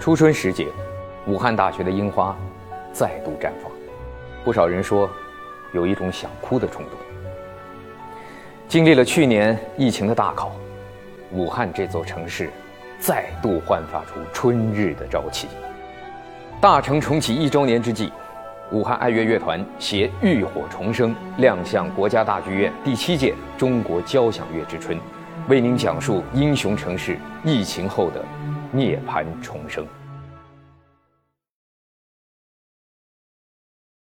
初春时节，武汉大学的樱花再度绽放，不少人说有一种想哭的冲动。经历了去年疫情的大考，武汉这座城市再度焕发出春日的朝气。大城重启一周年之际，武汉爱乐乐团携《浴火重生》亮相国家大剧院第七届中国交响乐之春，为您讲述英雄城市疫情后的涅槃重生。